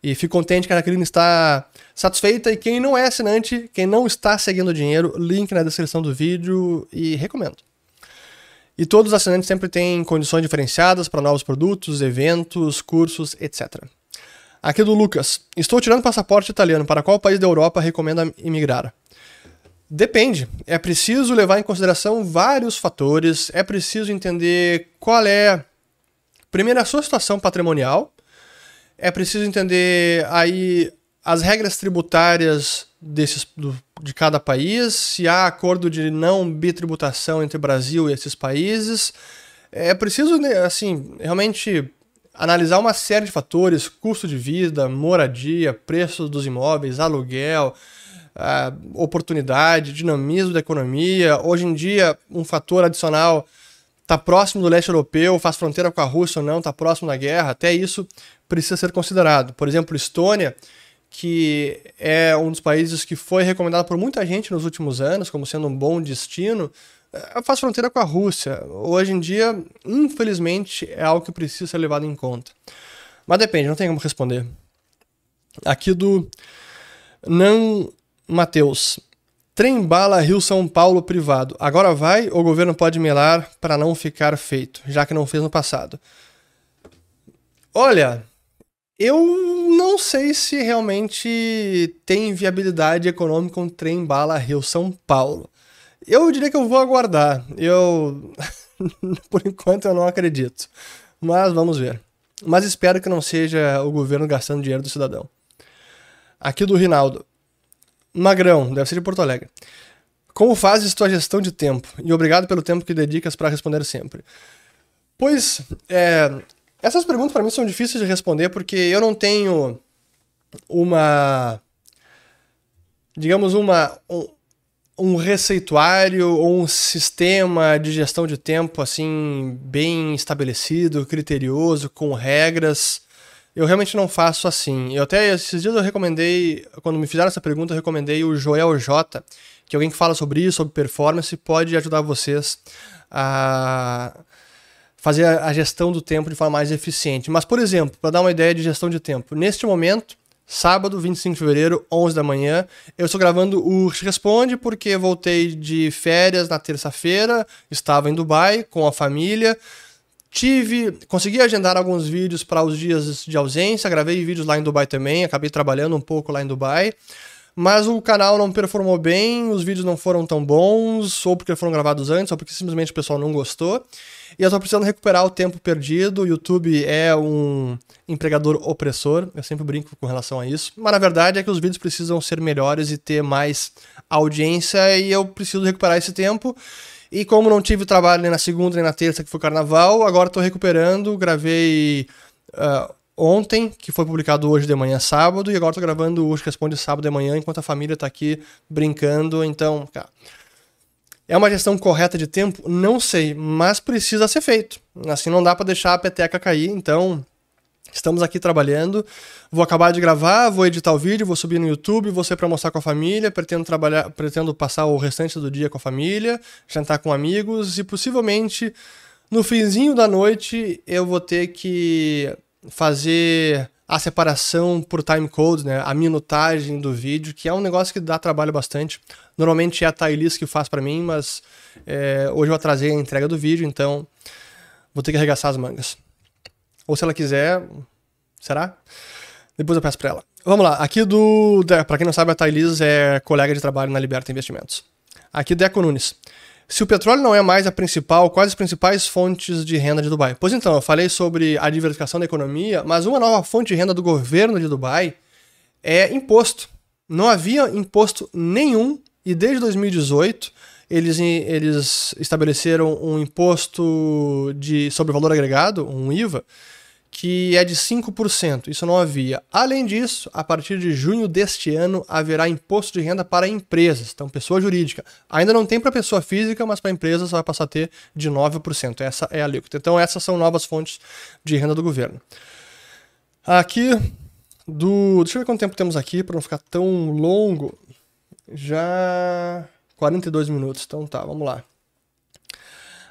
E fico contente que a Jacqueline está satisfeita. E quem não é assinante, quem não está seguindo o dinheiro, link na descrição do vídeo e recomendo. E todos os assinantes sempre têm condições diferenciadas para novos produtos, eventos, cursos, etc. Aqui do Lucas. Estou tirando passaporte italiano. Para qual país da Europa recomenda imigrar? Depende. É preciso levar em consideração vários fatores. É preciso entender qual é, primeiro, a sua situação patrimonial. É preciso entender aí as regras tributárias desses, do, de cada país, se há acordo de não bitributação entre Brasil e esses países. É preciso, né, assim, realmente analisar uma série de fatores, custo de vida, moradia, preços dos imóveis, aluguel, oportunidade, dinamismo da economia. Hoje em dia, um fator adicional está próximo do leste europeu, faz fronteira com a Rússia ou não, está próximo da guerra, até isso precisa ser considerado. Por exemplo, Estônia que é um dos países que foi recomendado por muita gente nos últimos anos como sendo um bom destino, é, faz fronteira com a Rússia. Hoje em dia, infelizmente, é algo que precisa ser levado em conta. Mas depende, não tem como responder. Aqui do Nan Mateus. Trem bala Rio São Paulo privado. Agora vai ou o governo pode melar para não ficar feito, já que não fez no passado? Olha, eu não sei se realmente tem viabilidade econômica um trem bala Rio-São Paulo. Eu diria que eu vou aguardar. Eu, por enquanto, eu não acredito. Mas vamos ver. Mas espero que não seja o governo gastando dinheiro do cidadão. Aqui do Rinaldo. Magrão, deve ser de Porto Alegre. Como fazes tua gestão de tempo? E obrigado pelo tempo que dedicas para responder sempre. Pois, é, essas perguntas para mim são difíceis de responder porque eu não tenho uma digamos uma um, um receituário ou um sistema de gestão de tempo assim bem estabelecido, criterioso, com regras. Eu realmente não faço assim. Eu até esses dias eu recomendei, quando me fizeram essa pergunta, eu recomendei o Joel J, que é alguém que fala sobre isso, sobre performance, pode ajudar vocês a fazer a gestão do tempo de forma mais eficiente. Mas, por exemplo, para dar uma ideia de gestão de tempo, neste momento, sábado, 25 de fevereiro, 11 da manhã, eu estou gravando o Responde porque voltei de férias na terça-feira, estava em Dubai com a família, tive, consegui agendar alguns vídeos para os dias de ausência, gravei vídeos lá em Dubai também, acabei trabalhando um pouco lá em Dubai. Mas o canal não performou bem, os vídeos não foram tão bons, ou porque foram gravados antes, ou porque simplesmente o pessoal não gostou. E eu tô precisando recuperar o tempo perdido. O YouTube é um empregador opressor, eu sempre brinco com relação a isso. Mas na verdade é que os vídeos precisam ser melhores e ter mais audiência, e eu preciso recuperar esse tempo. E como não tive trabalho nem na segunda nem na terça, que foi carnaval, agora estou recuperando. Gravei uh, ontem, que foi publicado hoje de manhã, sábado, e agora estou gravando hoje Responde sábado de manhã, enquanto a família está aqui brincando. Então, cara. É uma gestão correta de tempo? Não sei, mas precisa ser feito. Assim não dá para deixar a peteca cair, então Estamos aqui trabalhando. Vou acabar de gravar, vou editar o vídeo, vou subir no YouTube, vou ser para mostrar com a família, pretendo trabalhar, pretendo passar o restante do dia com a família, jantar com amigos e possivelmente no finzinho da noite eu vou ter que fazer a separação por timecode, né, a minutagem do vídeo, que é um negócio que dá trabalho bastante. Normalmente é a Thailis que faz para mim, mas é, hoje eu atrasei a entrega do vídeo, então vou ter que arregaçar as mangas. Ou se ela quiser, será? Depois eu peço pra ela. Vamos lá, aqui do. Pra quem não sabe, a Thailis é colega de trabalho na Liberta Investimentos. Aqui Deco Nunes. Se o petróleo não é mais a principal, quais as principais fontes de renda de Dubai? Pois então, eu falei sobre a diversificação da economia, mas uma nova fonte de renda do governo de Dubai é imposto. Não havia imposto nenhum e desde 2018 eles, eles estabeleceram um imposto de, sobre valor agregado, um IVA, que é de 5%. Isso não havia. Além disso, a partir de junho deste ano haverá imposto de renda para empresas, então pessoa jurídica. Ainda não tem para pessoa física, mas para empresas vai passar a ter de 9%. Essa é a alíquota. Então essas são novas fontes de renda do governo. Aqui do, deixa eu ver quanto tempo temos aqui para não ficar tão longo. Já 42 minutos. Então tá, vamos lá.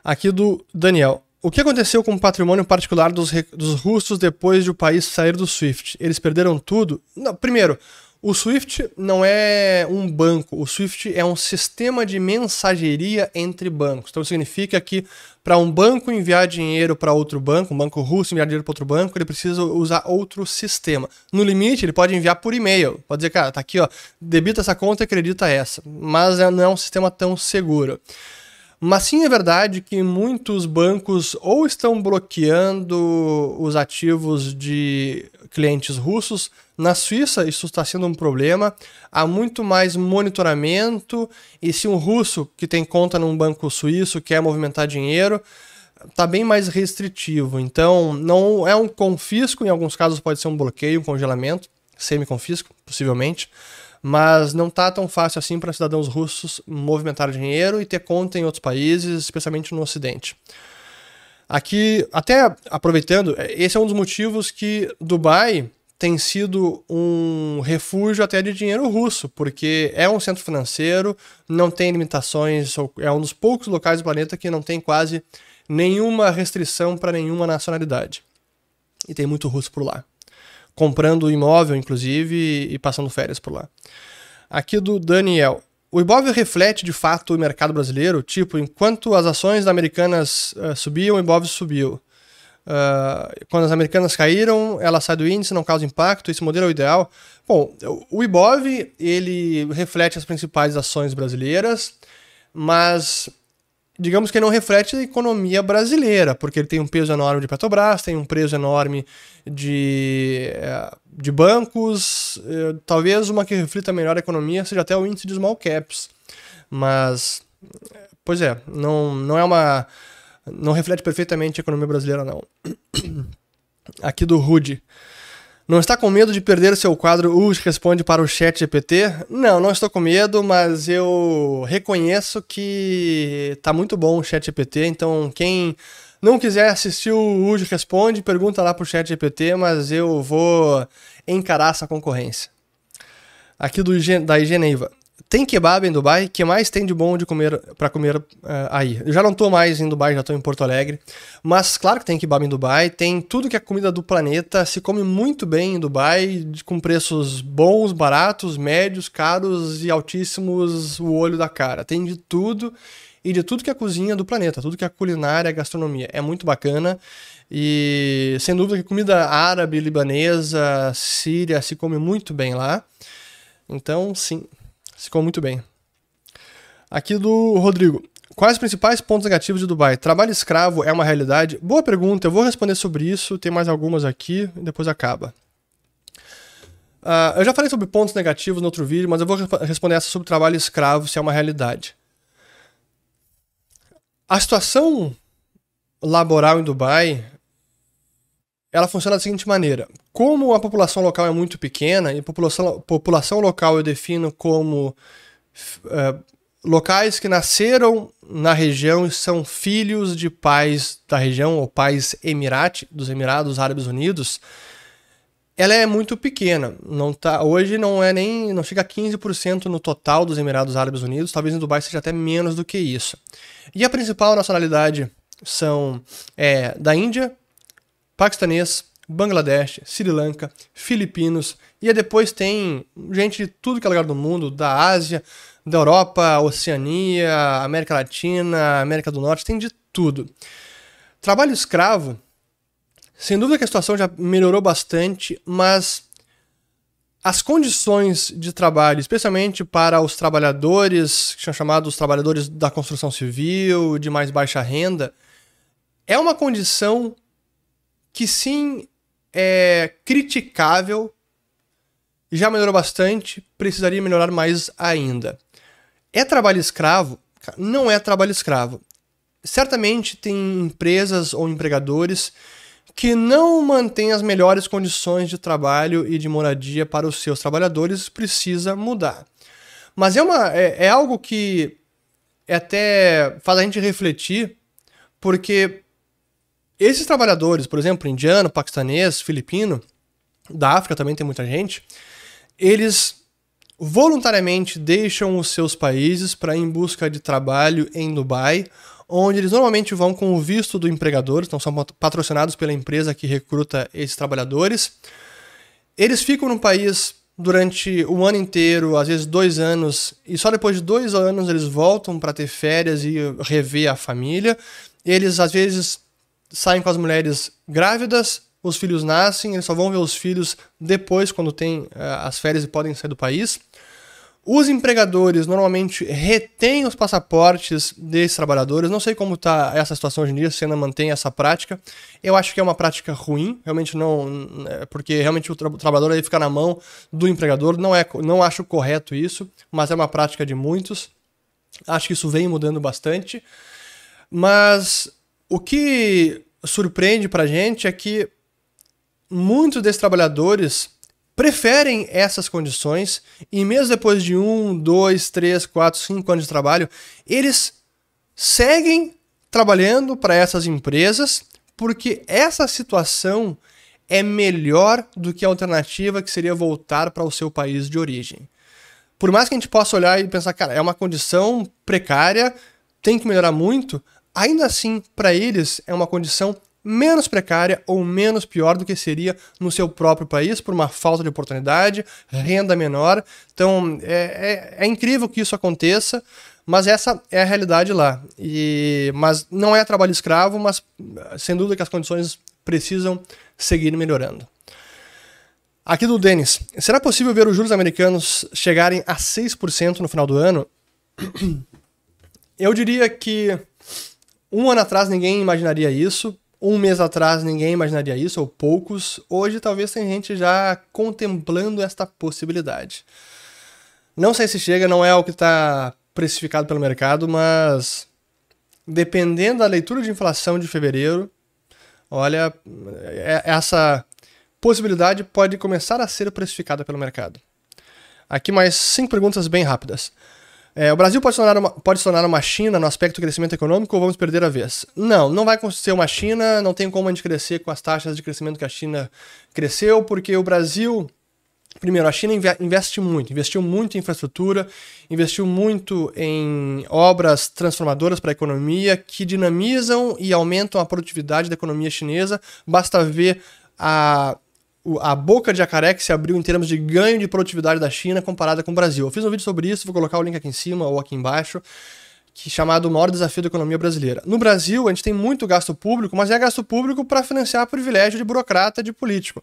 Aqui do Daniel. O que aconteceu com o patrimônio particular dos, dos russos depois de o país sair do SWIFT? Eles perderam tudo? Não, primeiro, o SWIFT não é um banco, o SWIFT é um sistema de mensageria entre bancos. Então significa que para um banco enviar dinheiro para outro banco, um banco russo enviar dinheiro para outro banco, ele precisa usar outro sistema. No limite, ele pode enviar por e-mail. Pode dizer, cara, tá aqui, ó, debita essa conta e acredita essa. Mas é, não é um sistema tão seguro. Mas sim é verdade que muitos bancos ou estão bloqueando os ativos de clientes russos. Na Suíça, isso está sendo um problema. Há muito mais monitoramento. E se um russo que tem conta num banco suíço quer movimentar dinheiro, está bem mais restritivo. Então, não é um confisco, em alguns casos pode ser um bloqueio, um congelamento, semi-confisco, possivelmente mas não tá tão fácil assim para cidadãos russos movimentar dinheiro e ter conta em outros países, especialmente no Ocidente. Aqui, até aproveitando, esse é um dos motivos que Dubai tem sido um refúgio até de dinheiro russo, porque é um centro financeiro, não tem limitações, é um dos poucos locais do planeta que não tem quase nenhuma restrição para nenhuma nacionalidade. E tem muito russo por lá comprando imóvel, inclusive, e passando férias por lá. Aqui do Daniel. O Ibov reflete de fato o mercado brasileiro, tipo, enquanto as ações americanas uh, subiam, o Ibov subiu. Uh, quando as americanas caíram, ela sai do índice, não causa impacto, esse modelo é o ideal. Bom, o Ibov, ele reflete as principais ações brasileiras, mas digamos que não reflete a economia brasileira, porque ele tem um peso enorme de Petrobras, tem um peso enorme de, eh, de bancos, eh, talvez uma que reflita melhor a economia seja até o índice de small caps, mas, pois é, não, não é uma, não reflete perfeitamente a economia brasileira não. Aqui do Rude. Não está com medo de perder seu quadro US Responde para o Chat GPT? Não, não estou com medo, mas eu reconheço que tá muito bom o Chat GPT, então quem não quiser assistir o US Responde, pergunta lá pro Chat GPT, mas eu vou encarar essa concorrência. Aqui do, da Igeneiva. Tem kebab em Dubai? que mais tem de bom de comer para comer uh, aí? Eu já não tô mais em Dubai, já tô em Porto Alegre. Mas claro que tem kebab em Dubai, tem tudo que é comida do planeta, se come muito bem em Dubai, com preços bons, baratos, médios, caros e altíssimos o olho da cara. Tem de tudo e de tudo que é cozinha do planeta, tudo que é culinária, gastronomia. É muito bacana. E sem dúvida que comida árabe, libanesa, síria se come muito bem lá. Então, sim, come muito bem. Aqui do Rodrigo. Quais os principais pontos negativos de Dubai? Trabalho escravo é uma realidade? Boa pergunta, eu vou responder sobre isso. Tem mais algumas aqui depois acaba. Uh, eu já falei sobre pontos negativos no outro vídeo, mas eu vou responder essa sobre trabalho escravo, se é uma realidade. A situação laboral em Dubai, ela funciona da seguinte maneira. Como a população local é muito pequena, e população, população local eu defino como uh, locais que nasceram na região e são filhos de pais da região, ou pais emirati, dos Emirados Árabes Unidos, ela é muito pequena. Não tá, hoje não é nem. não chega a 15% no total dos Emirados Árabes Unidos, talvez em Dubai seja até menos do que isso. E a principal nacionalidade são é, da Índia, paquistanês, Bangladesh, Sri Lanka, filipinos, e depois tem gente de tudo que é lugar do mundo, da Ásia, da Europa, Oceania, América Latina, América do Norte, tem de tudo. Trabalho escravo sem dúvida que a situação já melhorou bastante, mas as condições de trabalho, especialmente para os trabalhadores, que são chamados trabalhadores da construção civil, de mais baixa renda, é uma condição que sim é criticável, já melhorou bastante, precisaria melhorar mais ainda. É trabalho escravo? Não é trabalho escravo. Certamente tem empresas ou empregadores que não mantém as melhores condições de trabalho e de moradia para os seus trabalhadores precisa mudar. Mas é, uma, é, é algo que até faz a gente refletir, porque esses trabalhadores, por exemplo, indiano, paquistanês, filipino, da África também tem muita gente, eles voluntariamente deixam os seus países para ir em busca de trabalho em Dubai onde eles normalmente vão com o visto do empregador, então são patrocinados pela empresa que recruta esses trabalhadores. Eles ficam no país durante o ano inteiro, às vezes dois anos, e só depois de dois anos eles voltam para ter férias e rever a família. Eles às vezes saem com as mulheres grávidas, os filhos nascem, eles só vão ver os filhos depois, quando tem uh, as férias e podem sair do país. Os empregadores normalmente retêm os passaportes desses trabalhadores. Não sei como está essa situação hoje em dia, se ainda mantém essa prática. Eu acho que é uma prática ruim, realmente não. É, porque realmente o, tra o trabalhador aí fica na mão do empregador. Não, é, não acho correto isso, mas é uma prática de muitos. Acho que isso vem mudando bastante. Mas o que surpreende pra gente é que muitos desses trabalhadores preferem essas condições e mesmo depois de um, dois, três, quatro, cinco anos de trabalho, eles seguem trabalhando para essas empresas porque essa situação é melhor do que a alternativa que seria voltar para o seu país de origem. Por mais que a gente possa olhar e pensar, cara, é uma condição precária, tem que melhorar muito, ainda assim, para eles é uma condição menos precária ou menos pior do que seria no seu próprio país por uma falta de oportunidade, renda menor. Então é, é, é incrível que isso aconteça, mas essa é a realidade lá. E, mas não é trabalho escravo, mas sem dúvida que as condições precisam seguir melhorando. Aqui do Denis. Será possível ver os juros americanos chegarem a 6% no final do ano? Eu diria que um ano atrás ninguém imaginaria isso. Um mês atrás ninguém imaginaria isso, ou poucos. Hoje talvez tem gente já contemplando esta possibilidade. Não sei se chega, não é o que está precificado pelo mercado, mas dependendo da leitura de inflação de fevereiro, olha, é, essa possibilidade pode começar a ser precificada pelo mercado. Aqui mais cinco perguntas bem rápidas. É, o Brasil pode se, tornar uma, pode tornar uma China no aspecto do crescimento econômico ou vamos perder a vez? Não, não vai ser uma China, não tem como a gente crescer com as taxas de crescimento que a China cresceu, porque o Brasil. Primeiro, a China investe muito, investiu muito em infraestrutura, investiu muito em obras transformadoras para a economia que dinamizam e aumentam a produtividade da economia chinesa. Basta ver a a boca de jacaré que se abriu em termos de ganho de produtividade da China comparada com o Brasil. Eu fiz um vídeo sobre isso, vou colocar o link aqui em cima ou aqui embaixo, que chamado o maior desafio da economia brasileira. No Brasil, a gente tem muito gasto público, mas é gasto público para financiar privilégio de burocrata, de político.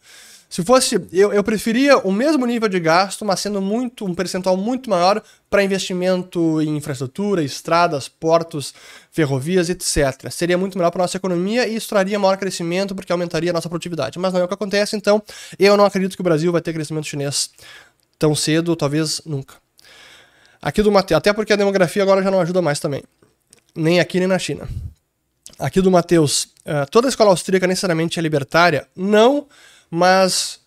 Se fosse, eu, eu preferia o mesmo nível de gasto, mas sendo muito um percentual muito maior para investimento em infraestrutura, estradas, portos, ferrovias, etc. Seria muito melhor para nossa economia e isso traria maior crescimento porque aumentaria a nossa produtividade. Mas não é o que acontece, então eu não acredito que o Brasil vai ter crescimento chinês tão cedo, talvez nunca. Aqui do Mateus, até porque a demografia agora já não ajuda mais também. Nem aqui nem na China. Aqui do Mateus, uh, toda escola austríaca necessariamente é libertária? Não, mas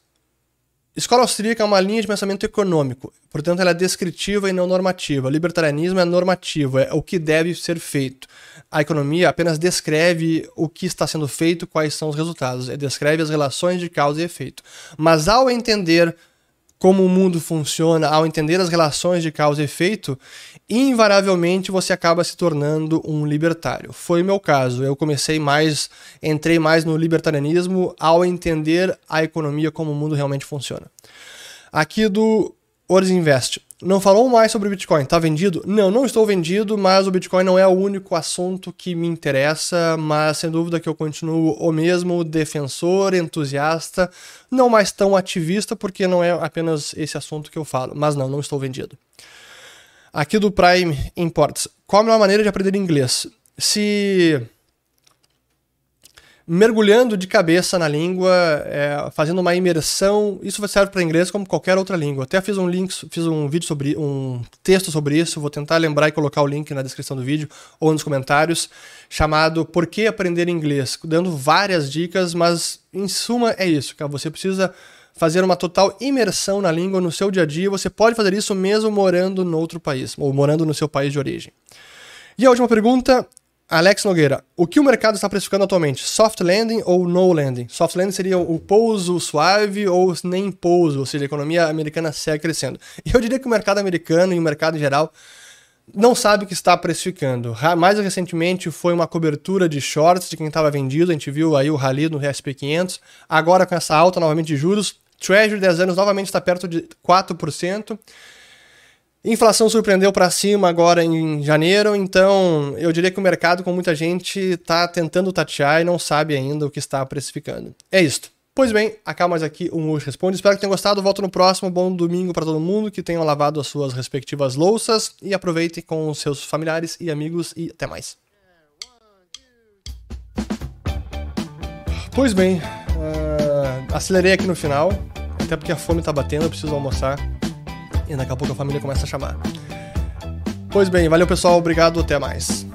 escola austríaca é uma linha de pensamento econômico, portanto ela é descritiva e não normativa. O libertarianismo é normativo, é o que deve ser feito. A economia apenas descreve o que está sendo feito, quais são os resultados, é descreve as relações de causa e efeito. Mas ao entender como o mundo funciona, ao entender as relações de causa e efeito, invariavelmente você acaba se tornando um libertário. Foi o meu caso. Eu comecei mais, entrei mais no libertarianismo ao entender a economia como o mundo realmente funciona. Aqui do Ores Invest. Não falou mais sobre Bitcoin. Está vendido? Não, não estou vendido, mas o Bitcoin não é o único assunto que me interessa, mas sem dúvida que eu continuo o mesmo defensor, entusiasta, não mais tão ativista, porque não é apenas esse assunto que eu falo. Mas não, não estou vendido. Aqui do Prime Imports. Qual a melhor maneira de aprender inglês? Se mergulhando de cabeça na língua, é, fazendo uma imersão. Isso serve para inglês como qualquer outra língua. Até fiz um link, fiz um vídeo sobre um texto sobre isso. Vou tentar lembrar e colocar o link na descrição do vídeo ou nos comentários, chamado Por que aprender inglês, dando várias dicas, mas em suma é isso, cara. Você precisa fazer uma total imersão na língua no seu dia a dia. Você pode fazer isso mesmo morando no outro país ou morando no seu país de origem. E a última pergunta Alex Nogueira, o que o mercado está precificando atualmente? Soft landing ou no landing? Soft landing seria o pouso suave ou nem pouso, ou seja, a economia americana segue crescendo. E eu diria que o mercado americano e o mercado em geral não sabe o que está precificando. Mais recentemente foi uma cobertura de shorts de quem estava vendido, a gente viu aí o rally no SP500. Agora com essa alta novamente de juros, Treasury 10 anos novamente está perto de 4%. Inflação surpreendeu para cima agora em janeiro, então eu diria que o mercado, com muita gente, está tentando tatear e não sabe ainda o que está precificando. É isto. Pois bem, acaba mais aqui um Hoje Responde. Espero que tenham gostado. Volto no próximo. Bom domingo para todo mundo. Que tenham lavado as suas respectivas louças. E aproveitem com os seus familiares e amigos. E até mais. Pois bem, uh, acelerei aqui no final. Até porque a fome está batendo. Eu preciso almoçar. E daqui a pouco a família começa a chamar. Pois bem, valeu pessoal, obrigado, até mais.